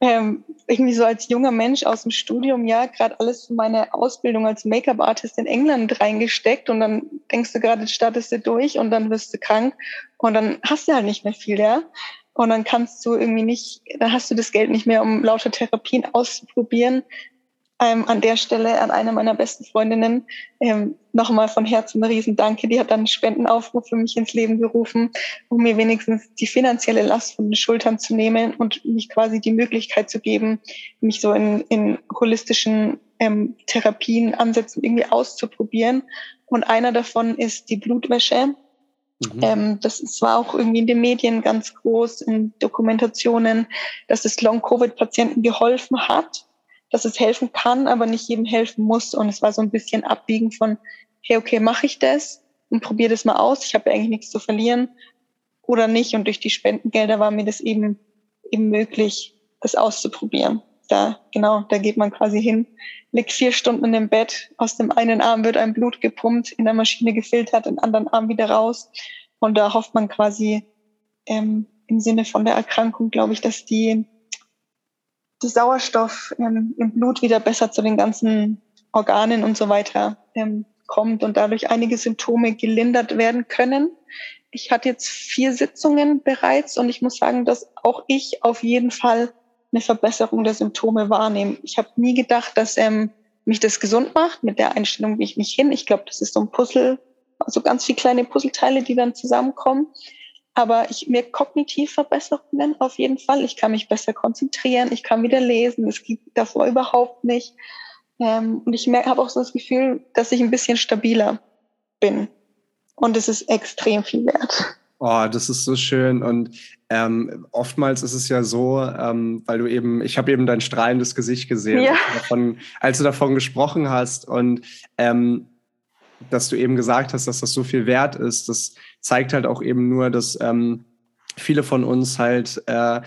ähm, irgendwie so als junger Mensch aus dem Studium, ja, gerade alles für meine Ausbildung als Make-up-Artist in England reingesteckt und dann denkst du gerade, startest du durch und dann wirst du krank und dann hast du halt nicht mehr viel, ja. Und dann kannst du irgendwie nicht, dann hast du das Geld nicht mehr, um lauter Therapien auszuprobieren ähm, an der Stelle an eine meiner besten Freundinnen ähm, nochmal von Herzen ein Riesendanke. Die hat dann einen Spendenaufruf für mich ins Leben gerufen, um mir wenigstens die finanzielle Last von den Schultern zu nehmen und mich quasi die Möglichkeit zu geben, mich so in, in holistischen ähm, Therapien, Ansätzen irgendwie auszuprobieren. Und einer davon ist die Blutwäsche. Mhm. Ähm, das war auch irgendwie in den Medien ganz groß, in Dokumentationen, dass es Long-Covid-Patienten geholfen hat dass es helfen kann, aber nicht jedem helfen muss. Und es war so ein bisschen abbiegen von, hey, okay, mache ich das und probiere das mal aus. Ich habe eigentlich nichts zu verlieren oder nicht. Und durch die Spendengelder war mir das eben, eben möglich, das auszuprobieren. Da, genau, da geht man quasi hin, liegt vier Stunden im Bett, aus dem einen Arm wird ein Blut gepumpt, in der Maschine gefiltert, den anderen Arm wieder raus. Und da hofft man quasi, ähm, im Sinne von der Erkrankung, glaube ich, dass die, die Sauerstoff ähm, im Blut wieder besser zu den ganzen Organen und so weiter ähm, kommt und dadurch einige Symptome gelindert werden können. Ich hatte jetzt vier Sitzungen bereits und ich muss sagen, dass auch ich auf jeden Fall eine Verbesserung der Symptome wahrnehme. Ich habe nie gedacht, dass ähm, mich das gesund macht mit der Einstellung, wie ich mich hin. Ich glaube, das ist so ein Puzzle, also ganz viele kleine Puzzleteile, die dann zusammenkommen. Aber ich mir kognitiv Verbesserungen auf jeden Fall. Ich kann mich besser konzentrieren, ich kann wieder lesen. Das geht davor überhaupt nicht. Ähm, und ich habe auch so das Gefühl, dass ich ein bisschen stabiler bin. Und es ist extrem viel wert. Oh, das ist so schön. Und ähm, oftmals ist es ja so, ähm, weil du eben, ich habe eben dein strahlendes Gesicht gesehen, ja. als, du davon, als, du davon, gesprochen hast und ähm, dass du eben gesagt hast, dass das so viel wert ist. Das zeigt halt auch eben nur, dass ähm, viele von uns halt äh,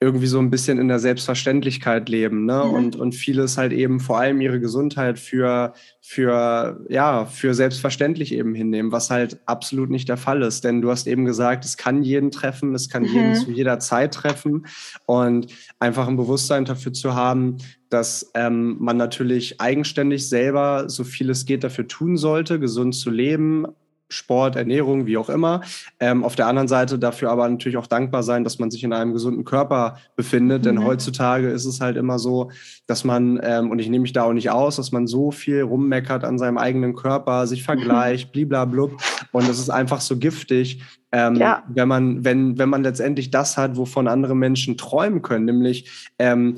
irgendwie so ein bisschen in der Selbstverständlichkeit leben ne? Mhm. und, und vieles halt eben vor allem ihre Gesundheit für, für, ja, für selbstverständlich eben hinnehmen, was halt absolut nicht der Fall ist. Denn du hast eben gesagt, es kann jeden treffen, es kann mhm. jeden zu jeder Zeit treffen und einfach ein Bewusstsein dafür zu haben, dass ähm, man natürlich eigenständig selber so viel es geht dafür tun sollte, gesund zu leben, Sport, Ernährung, wie auch immer. Ähm, auf der anderen Seite dafür aber natürlich auch dankbar sein, dass man sich in einem gesunden Körper befindet. Mhm. Denn heutzutage ist es halt immer so, dass man, ähm, und ich nehme mich da auch nicht aus, dass man so viel rummeckert an seinem eigenen Körper, sich vergleicht, bliblablub. Und es ist einfach so giftig, ähm, ja. wenn man, wenn, wenn man letztendlich das hat, wovon andere Menschen träumen können, nämlich ähm,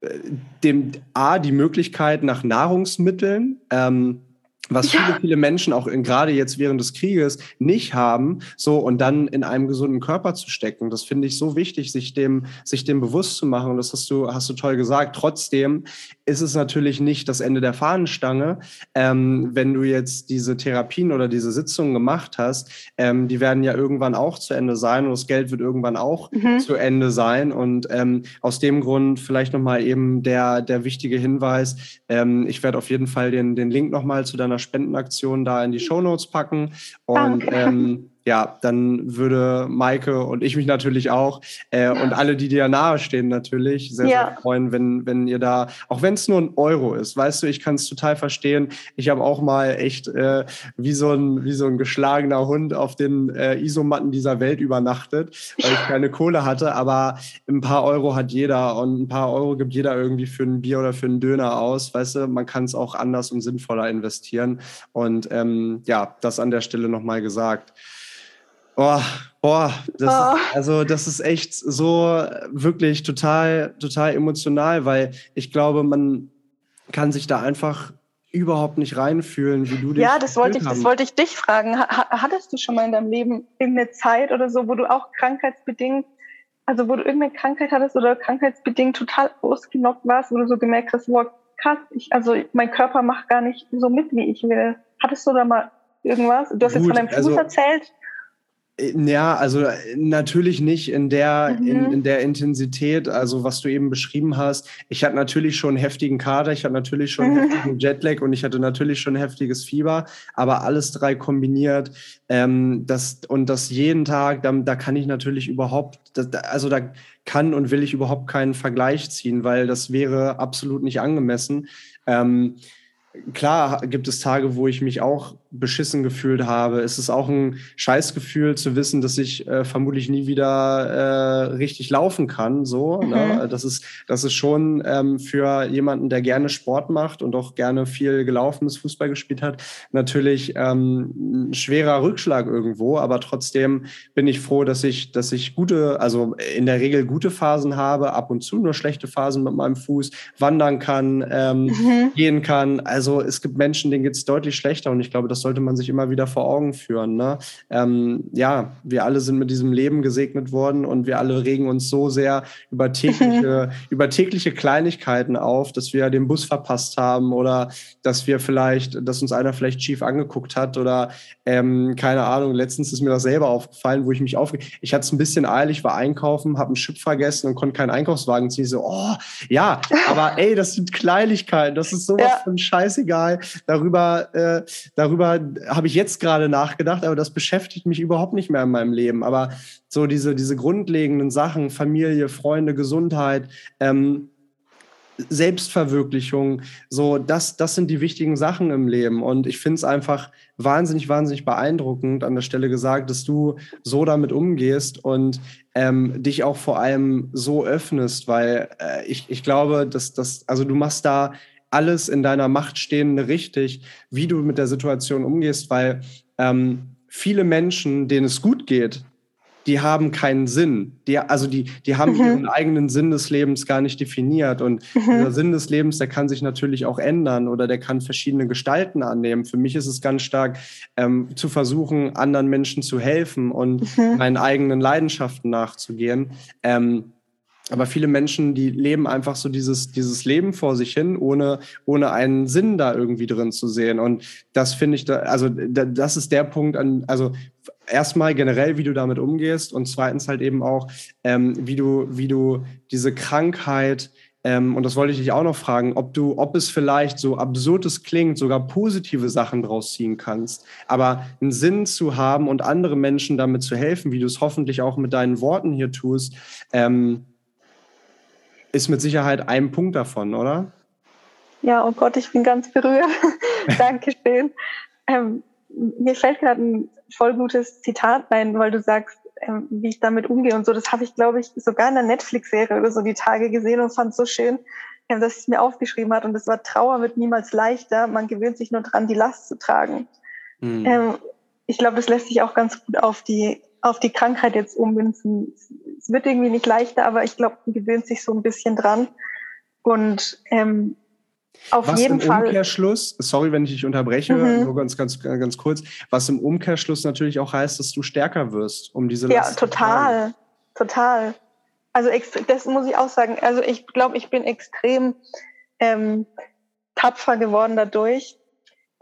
äh, dem A, die Möglichkeit nach Nahrungsmitteln, ähm, was ja. viele, viele Menschen auch in, gerade jetzt während des Krieges nicht haben, so und dann in einem gesunden Körper zu stecken. Das finde ich so wichtig, sich dem, sich dem bewusst zu machen. Und das hast du, hast du toll gesagt. Trotzdem ist es natürlich nicht das Ende der Fahnenstange. Ähm, wenn du jetzt diese Therapien oder diese Sitzungen gemacht hast, ähm, die werden ja irgendwann auch zu Ende sein und das Geld wird irgendwann auch mhm. zu Ende sein. Und ähm, aus dem Grund vielleicht nochmal eben der, der wichtige Hinweis. Ähm, ich werde auf jeden Fall den, den Link nochmal zu deiner einer Spendenaktion da in die Show Notes packen. Und ähm, ja, dann würde Maike und ich mich natürlich auch äh, und alle, die dir nahestehen, natürlich sehr, ja. sehr freuen, wenn, wenn ihr da, auch wenn es nur ein Euro ist, weißt du, ich kann es total verstehen. Ich habe auch mal echt äh, wie, so ein, wie so ein geschlagener Hund auf den äh, Isomatten dieser Welt übernachtet, weil ich keine Kohle hatte, aber ein paar Euro hat jeder und ein paar Euro gibt jeder irgendwie für ein Bier oder für einen Döner aus, weißt du, man kann es auch anders und sinnvoller investieren und ähm, ja, das an der Stelle nochmal gesagt. Oh, boah, das oh. Ist, also das ist echt so wirklich total, total emotional, weil ich glaube, man kann sich da einfach überhaupt nicht reinfühlen, wie du dich. Ja, das wollte ich, das wollte ich dich fragen. Hattest du schon mal in deinem Leben irgendeine Zeit oder so, wo du auch krankheitsbedingt, also wo du irgendeine Krankheit hattest oder krankheitsbedingt total ausgenockt warst, wo du so gemerkt hast, wow, krass, ich, also mein Körper macht gar nicht so mit, wie ich will. Hattest du da mal irgendwas? Du hast Gut, jetzt von deinem Fuß also, erzählt. Äh, ja, also äh, natürlich nicht in der, mhm. in, in, der Intensität, also was du eben beschrieben hast. Ich hatte natürlich schon einen heftigen Kader, ich hatte natürlich schon einen mhm. heftigen Jetlag und ich hatte natürlich schon heftiges Fieber, aber alles drei kombiniert, ähm, das, und das jeden Tag, da, da kann ich natürlich überhaupt, das, also da kann und will ich überhaupt keinen Vergleich ziehen, weil das wäre absolut nicht angemessen. Ähm, klar gibt es Tage, wo ich mich auch beschissen gefühlt habe. Es ist auch ein Scheißgefühl zu wissen, dass ich äh, vermutlich nie wieder äh, richtig laufen kann. So, mhm. ne? das ist das ist schon ähm, für jemanden, der gerne Sport macht und auch gerne viel gelaufen ist, Fußball gespielt hat, natürlich ähm, ein schwerer Rückschlag irgendwo. Aber trotzdem bin ich froh, dass ich dass ich gute, also in der Regel gute Phasen habe, ab und zu nur schlechte Phasen mit meinem Fuß, wandern kann, ähm, mhm. gehen kann. Also es gibt Menschen, denen geht es deutlich schlechter und ich glaube, das sollte man sich immer wieder vor Augen führen. Ne? Ähm, ja, wir alle sind mit diesem Leben gesegnet worden und wir alle regen uns so sehr über tägliche, über tägliche Kleinigkeiten auf, dass wir den Bus verpasst haben oder dass wir vielleicht, dass uns einer vielleicht schief angeguckt hat oder ähm, keine Ahnung. Letztens ist mir das selber aufgefallen, wo ich mich aufge, ich hatte es ein bisschen eilig, war einkaufen, habe einen Chip vergessen und konnte keinen Einkaufswagen ziehen. So, oh, ja, aber ey, das sind Kleinigkeiten, das ist sowas ja. von Scheiß scheißegal. Darüber, äh, darüber habe ich jetzt gerade nachgedacht, aber das beschäftigt mich überhaupt nicht mehr in meinem Leben. Aber so diese, diese grundlegenden Sachen, Familie, Freunde, Gesundheit, ähm, Selbstverwirklichung, so das, das sind die wichtigen Sachen im Leben. Und ich finde es einfach wahnsinnig, wahnsinnig beeindruckend an der Stelle gesagt, dass du so damit umgehst und ähm, dich auch vor allem so öffnest, weil äh, ich, ich glaube, dass das, also du machst da alles in deiner Macht Stehende richtig, wie du mit der Situation umgehst, weil ähm, viele Menschen, denen es gut geht, die haben keinen Sinn. Die, also die, die haben mhm. ihren eigenen Sinn des Lebens gar nicht definiert. Und mhm. dieser Sinn des Lebens, der kann sich natürlich auch ändern oder der kann verschiedene Gestalten annehmen. Für mich ist es ganz stark ähm, zu versuchen, anderen Menschen zu helfen und mhm. meinen eigenen Leidenschaften nachzugehen. Ähm, aber viele Menschen, die leben einfach so dieses, dieses Leben vor sich hin, ohne, ohne einen Sinn da irgendwie drin zu sehen. Und das finde ich, da, also da, das ist der Punkt an, also erstmal generell, wie du damit umgehst und zweitens halt eben auch, ähm, wie du, wie du diese Krankheit, ähm, und das wollte ich dich auch noch fragen, ob du, ob es vielleicht so absurd es klingt, sogar positive Sachen draus ziehen kannst, aber einen Sinn zu haben und andere Menschen damit zu helfen, wie du es hoffentlich auch mit deinen Worten hier tust, ähm, ist mit Sicherheit ein Punkt davon, oder? Ja, oh Gott, ich bin ganz berührt. Dankeschön. Ähm, mir fällt gerade ein voll gutes Zitat ein, weil du sagst, ähm, wie ich damit umgehe und so. Das habe ich, glaube ich, sogar in der Netflix-Serie oder so die Tage gesehen und fand es so schön, ähm, dass es mir aufgeschrieben hat. Und das war Trauer wird niemals leichter. Man gewöhnt sich nur dran, die Last zu tragen. Mhm. Ich glaube, das lässt sich auch ganz gut auf die auf die Krankheit jetzt ummünzen. Es wird irgendwie nicht leichter, aber ich glaube, man gewöhnt sich so ein bisschen dran. Und ähm, auf was jeden im Fall. Umkehrschluss, sorry, wenn ich dich unterbreche, mhm. nur ganz, ganz, ganz kurz, was im Umkehrschluss natürlich auch heißt, dass du stärker wirst, um diese Last Ja, total, total. Also das muss ich auch sagen. Also ich glaube, ich bin extrem ähm, tapfer geworden dadurch,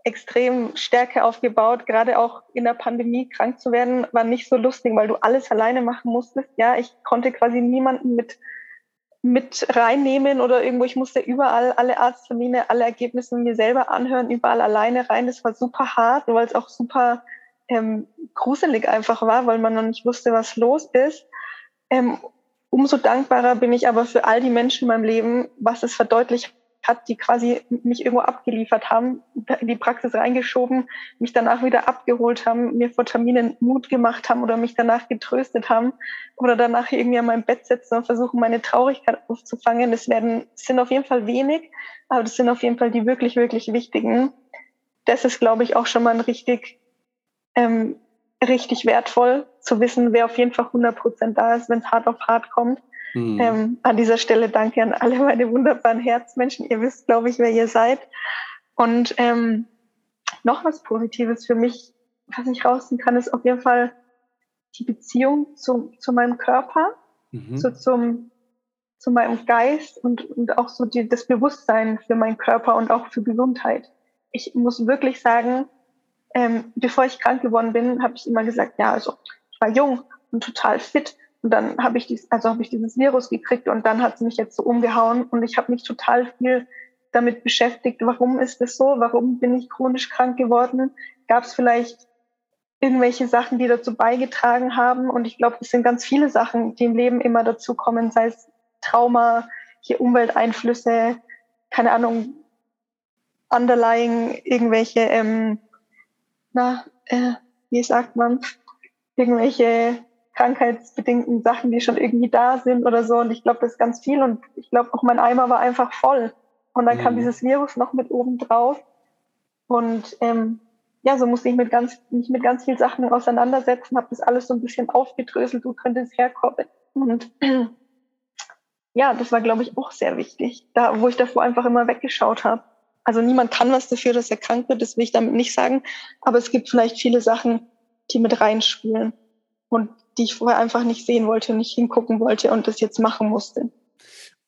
extrem Stärke aufgebaut. Gerade auch in der Pandemie krank zu werden, war nicht so lustig, weil du alles alleine machen musstest. Ja, ich konnte quasi niemanden mit mit reinnehmen oder irgendwo, ich musste überall alle Arzttermine, alle Ergebnisse mir selber anhören, überall alleine rein. Das war super hart, weil es auch super ähm, gruselig einfach war, weil man noch nicht wusste, was los ist. Ähm, umso dankbarer bin ich aber für all die Menschen in meinem Leben, was es verdeutlicht hat, die quasi mich irgendwo abgeliefert haben, in die Praxis reingeschoben, mich danach wieder abgeholt haben, mir vor Terminen Mut gemacht haben oder mich danach getröstet haben oder danach irgendwie an meinem Bett sitzen und versuchen, meine Traurigkeit aufzufangen. Das werden, sind auf jeden Fall wenig, aber das sind auf jeden Fall die wirklich, wirklich wichtigen. Das ist, glaube ich, auch schon mal ein richtig, ähm, richtig wertvoll zu wissen, wer auf jeden Fall 100 Prozent da ist, wenn es hart auf hart kommt Mhm. Ähm, an dieser Stelle danke an alle meine wunderbaren Herzmenschen. Ihr wisst, glaube ich, wer ihr seid. Und ähm, noch was Positives für mich, was ich rausziehen kann, ist auf jeden Fall die Beziehung zu, zu meinem Körper, mhm. zu, zum, zu meinem Geist und, und auch so die, das Bewusstsein für meinen Körper und auch für Gesundheit. Ich muss wirklich sagen, ähm, bevor ich krank geworden bin, habe ich immer gesagt, ja, also ich war jung und total fit und dann habe ich dies, also habe ich dieses Virus gekriegt und dann hat es mich jetzt so umgehauen und ich habe mich total viel damit beschäftigt, warum ist das so, warum bin ich chronisch krank geworden, gab es vielleicht irgendwelche Sachen, die dazu beigetragen haben? Und ich glaube, es sind ganz viele Sachen, die im Leben immer dazu kommen, sei es Trauma, hier Umwelteinflüsse, keine Ahnung, underlying irgendwelche, ähm, na, äh, wie sagt man, irgendwelche krankheitsbedingten Sachen, die schon irgendwie da sind oder so. Und ich glaube, das ist ganz viel. Und ich glaube, auch mein Eimer war einfach voll. Und dann mhm. kam dieses Virus noch mit oben drauf. Und ähm, ja, so musste ich mit ganz, mich mit ganz vielen Sachen auseinandersetzen, habe das alles so ein bisschen aufgedröselt, wo könnte es herkommen. Und ja, das war, glaube ich, auch sehr wichtig, da, wo ich davor einfach immer weggeschaut habe. Also niemand kann was dafür, dass er krank wird, das will ich damit nicht sagen. Aber es gibt vielleicht viele Sachen, die mit reinspielen. Und die ich vorher einfach nicht sehen wollte, nicht hingucken wollte und das jetzt machen musste.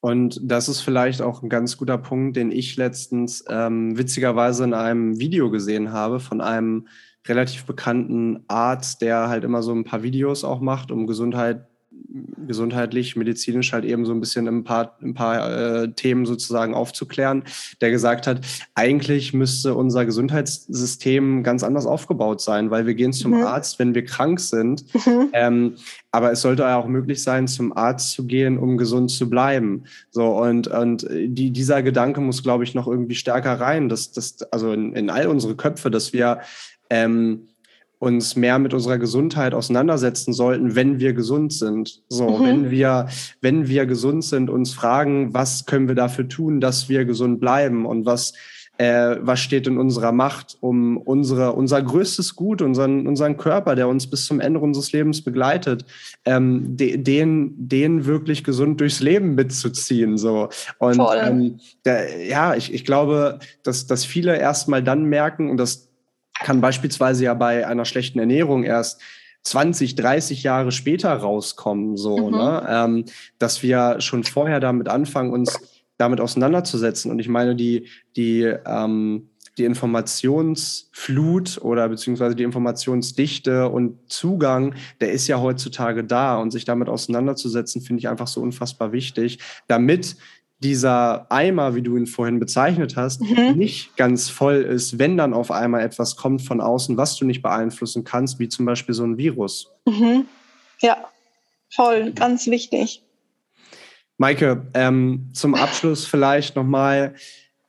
Und das ist vielleicht auch ein ganz guter Punkt, den ich letztens ähm, witzigerweise in einem Video gesehen habe von einem relativ bekannten Arzt, der halt immer so ein paar Videos auch macht, um Gesundheit gesundheitlich, medizinisch halt eben so ein bisschen ein paar, ein paar äh, Themen sozusagen aufzuklären, der gesagt hat, eigentlich müsste unser Gesundheitssystem ganz anders aufgebaut sein, weil wir gehen zum mhm. Arzt, wenn wir krank sind. Mhm. Ähm, aber es sollte auch möglich sein, zum Arzt zu gehen, um gesund zu bleiben. So und und die, dieser Gedanke muss, glaube ich, noch irgendwie stärker rein, dass das also in, in all unsere Köpfe, dass wir ähm, uns mehr mit unserer Gesundheit auseinandersetzen sollten, wenn wir gesund sind. So, mhm. wenn wir, wenn wir gesund sind, uns fragen, was können wir dafür tun, dass wir gesund bleiben und was, äh, was steht in unserer Macht, um unsere, unser größtes Gut, unseren, unseren Körper, der uns bis zum Ende unseres Lebens begleitet, ähm, de, den, den wirklich gesund durchs Leben mitzuziehen. So. Und ähm, der, ja, ich, ich glaube, dass, dass viele erst mal dann merken, und das kann beispielsweise ja bei einer schlechten Ernährung erst 20, 30 Jahre später rauskommen, so, mhm. ne? Ähm, dass wir schon vorher damit anfangen, uns damit auseinanderzusetzen. Und ich meine, die, die, ähm, die Informationsflut oder beziehungsweise die Informationsdichte und Zugang, der ist ja heutzutage da und sich damit auseinanderzusetzen, finde ich einfach so unfassbar wichtig, damit dieser Eimer, wie du ihn vorhin bezeichnet hast, mhm. nicht ganz voll ist, wenn dann auf einmal etwas kommt von außen, was du nicht beeinflussen kannst, wie zum Beispiel so ein Virus. Mhm. Ja, voll, ganz wichtig. Maike, ähm, zum Abschluss vielleicht nochmal,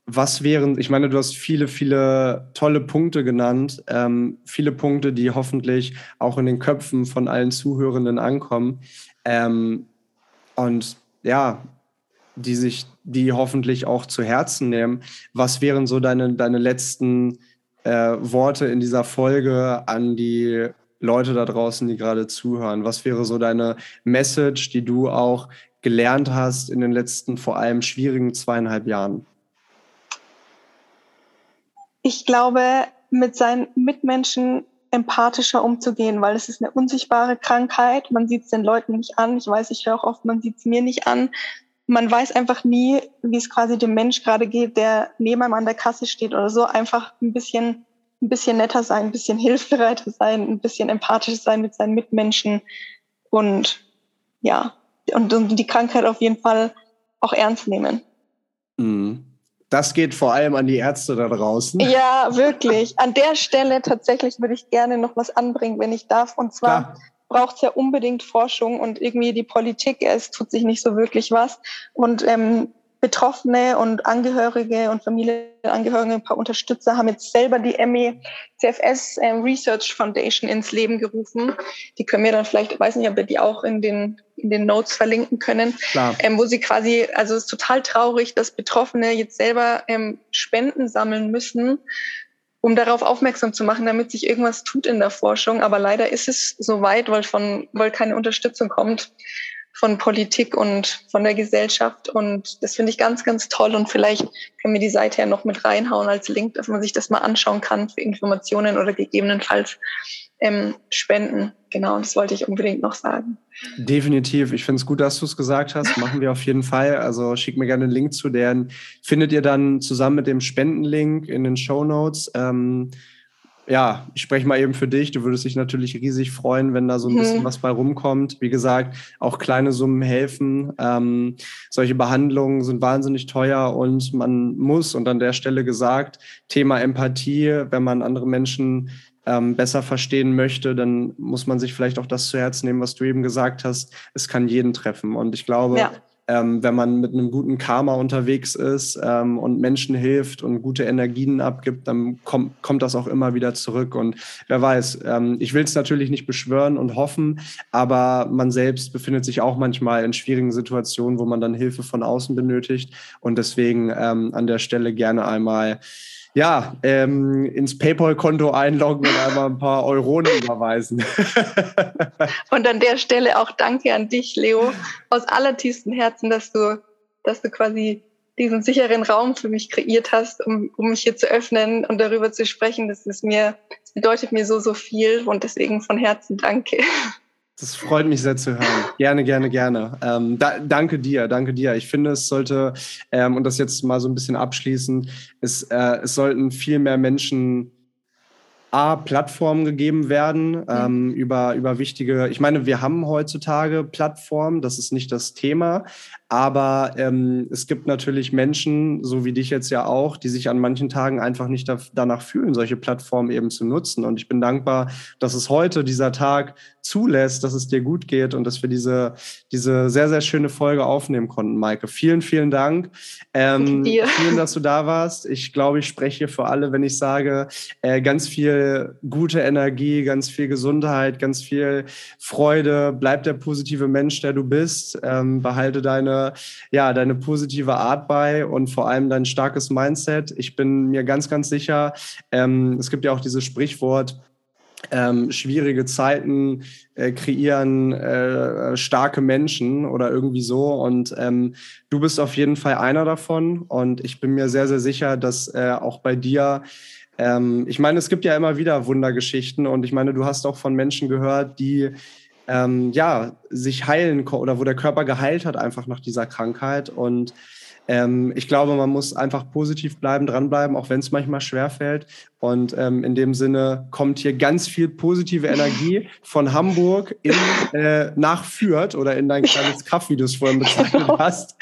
was wären, ich meine, du hast viele, viele tolle Punkte genannt, ähm, viele Punkte, die hoffentlich auch in den Köpfen von allen Zuhörenden ankommen. Ähm, und ja, die sich die hoffentlich auch zu Herzen nehmen. Was wären so deine, deine letzten äh, Worte in dieser Folge an die Leute da draußen, die gerade zuhören? Was wäre so deine Message, die du auch gelernt hast in den letzten vor allem schwierigen zweieinhalb Jahren? Ich glaube, mit seinen Mitmenschen empathischer umzugehen, weil es ist eine unsichtbare Krankheit. Man sieht es den Leuten nicht an. Ich weiß, ich höre auch oft, man sieht es mir nicht an man weiß einfach nie, wie es quasi dem Mensch gerade geht, der neben einem an der Kasse steht oder so. Einfach ein bisschen, ein bisschen netter sein, ein bisschen hilfsbereiter sein, ein bisschen empathisch sein mit seinen Mitmenschen und ja, und, und die Krankheit auf jeden Fall auch ernst nehmen. Mhm. Das geht vor allem an die Ärzte da draußen. Ja, wirklich. An der Stelle tatsächlich würde ich gerne noch was anbringen, wenn ich darf. Und zwar Klar braucht es ja unbedingt Forschung und irgendwie die Politik, es tut sich nicht so wirklich was. Und ähm, Betroffene und Angehörige und Familienangehörige, ein paar Unterstützer haben jetzt selber die ME CFS ähm, Research Foundation ins Leben gerufen. Die können wir dann vielleicht, ich weiß nicht, ob wir die auch in den in den Notes verlinken können, ähm, wo sie quasi, also es ist total traurig, dass Betroffene jetzt selber ähm, Spenden sammeln müssen, um darauf aufmerksam zu machen, damit sich irgendwas tut in der Forschung. Aber leider ist es so weit, weil, von, weil keine Unterstützung kommt von Politik und von der Gesellschaft. Und das finde ich ganz, ganz toll. Und vielleicht können wir die Seite ja noch mit reinhauen als Link, dass man sich das mal anschauen kann für Informationen oder gegebenenfalls ähm, spenden. Genau, das wollte ich unbedingt noch sagen. Definitiv. Ich finde es gut, dass du es gesagt hast. Machen wir auf jeden Fall. Also schick mir gerne einen Link zu, deren findet ihr dann zusammen mit dem Spendenlink in den Show Notes. Ähm, ja, ich spreche mal eben für dich. Du würdest dich natürlich riesig freuen, wenn da so ein mhm. bisschen was bei rumkommt. Wie gesagt, auch kleine Summen helfen. Ähm, solche Behandlungen sind wahnsinnig teuer und man muss, und an der Stelle gesagt, Thema Empathie, wenn man andere Menschen ähm, besser verstehen möchte, dann muss man sich vielleicht auch das zu Herzen nehmen, was du eben gesagt hast. Es kann jeden treffen. Und ich glaube, ja. ähm, wenn man mit einem guten Karma unterwegs ist ähm, und Menschen hilft und gute Energien abgibt, dann kommt, kommt das auch immer wieder zurück. Und wer weiß, ähm, ich will es natürlich nicht beschwören und hoffen, aber man selbst befindet sich auch manchmal in schwierigen Situationen, wo man dann Hilfe von außen benötigt. Und deswegen ähm, an der Stelle gerne einmal ja, ähm, ins PayPal-Konto einloggen und einmal ein paar Euronen überweisen. und an der Stelle auch danke an dich, Leo, aus allertiefstem Herzen, dass du, dass du quasi diesen sicheren Raum für mich kreiert hast, um, um mich hier zu öffnen und darüber zu sprechen. Das ist mir, das bedeutet mir so, so viel und deswegen von Herzen danke. Das freut mich sehr zu hören. Gerne, gerne, gerne. Ähm, da, danke dir, danke dir. Ich finde, es sollte, ähm, und das jetzt mal so ein bisschen abschließen, es, äh, es sollten viel mehr Menschen A, Plattformen gegeben werden ähm, über, über wichtige, ich meine, wir haben heutzutage Plattformen, das ist nicht das Thema, aber ähm, es gibt natürlich Menschen, so wie dich jetzt ja auch, die sich an manchen Tagen einfach nicht da, danach fühlen, solche Plattformen eben zu nutzen. Und ich bin dankbar, dass es heute dieser Tag zulässt, dass es dir gut geht und dass wir diese, diese sehr, sehr schöne Folge aufnehmen konnten, Maike. Vielen, vielen Dank. Ähm, vielen, dass du da warst. Ich glaube, ich spreche für alle, wenn ich sage, äh, ganz viel gute Energie, ganz viel Gesundheit, ganz viel Freude. Bleib der positive Mensch, der du bist. Ähm, behalte deine, ja, deine positive Art bei und vor allem dein starkes Mindset. Ich bin mir ganz, ganz sicher, ähm, es gibt ja auch dieses Sprichwort, ähm, schwierige Zeiten äh, kreieren äh, starke Menschen oder irgendwie so. Und ähm, du bist auf jeden Fall einer davon. Und ich bin mir sehr, sehr sicher, dass äh, auch bei dir, ähm, ich meine, es gibt ja immer wieder Wundergeschichten. Und ich meine, du hast auch von Menschen gehört, die ähm, ja sich heilen oder wo der Körper geheilt hat einfach nach dieser Krankheit. Und ähm, ich glaube, man muss einfach positiv bleiben, dranbleiben, auch wenn es manchmal schwerfällt. Und ähm, in dem Sinne kommt hier ganz viel positive Energie von Hamburg in, äh, nach Fürth oder in dein kleines Kaff, wie du es vorhin bezeichnet genau. hast.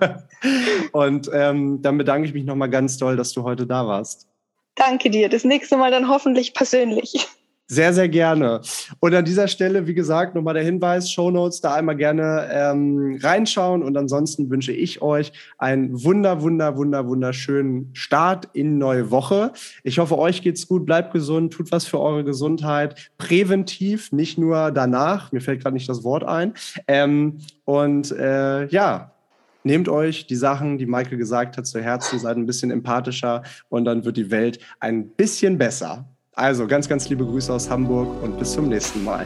Und ähm, dann bedanke ich mich nochmal ganz doll, dass du heute da warst. Danke dir. Das nächste Mal dann hoffentlich persönlich. Sehr, sehr gerne. Und an dieser Stelle, wie gesagt, nochmal der Hinweis, Show Notes, da einmal gerne ähm, reinschauen. Und ansonsten wünsche ich euch einen wunder, wunder, wunder, wunderschönen Start in neue Woche. Ich hoffe, euch geht's gut, bleibt gesund, tut was für eure Gesundheit, präventiv, nicht nur danach. Mir fällt gerade nicht das Wort ein. Ähm, und äh, ja, nehmt euch die Sachen, die Michael gesagt hat, zu Herzen, seid ein bisschen empathischer und dann wird die Welt ein bisschen besser. Also ganz, ganz liebe Grüße aus Hamburg und bis zum nächsten Mal.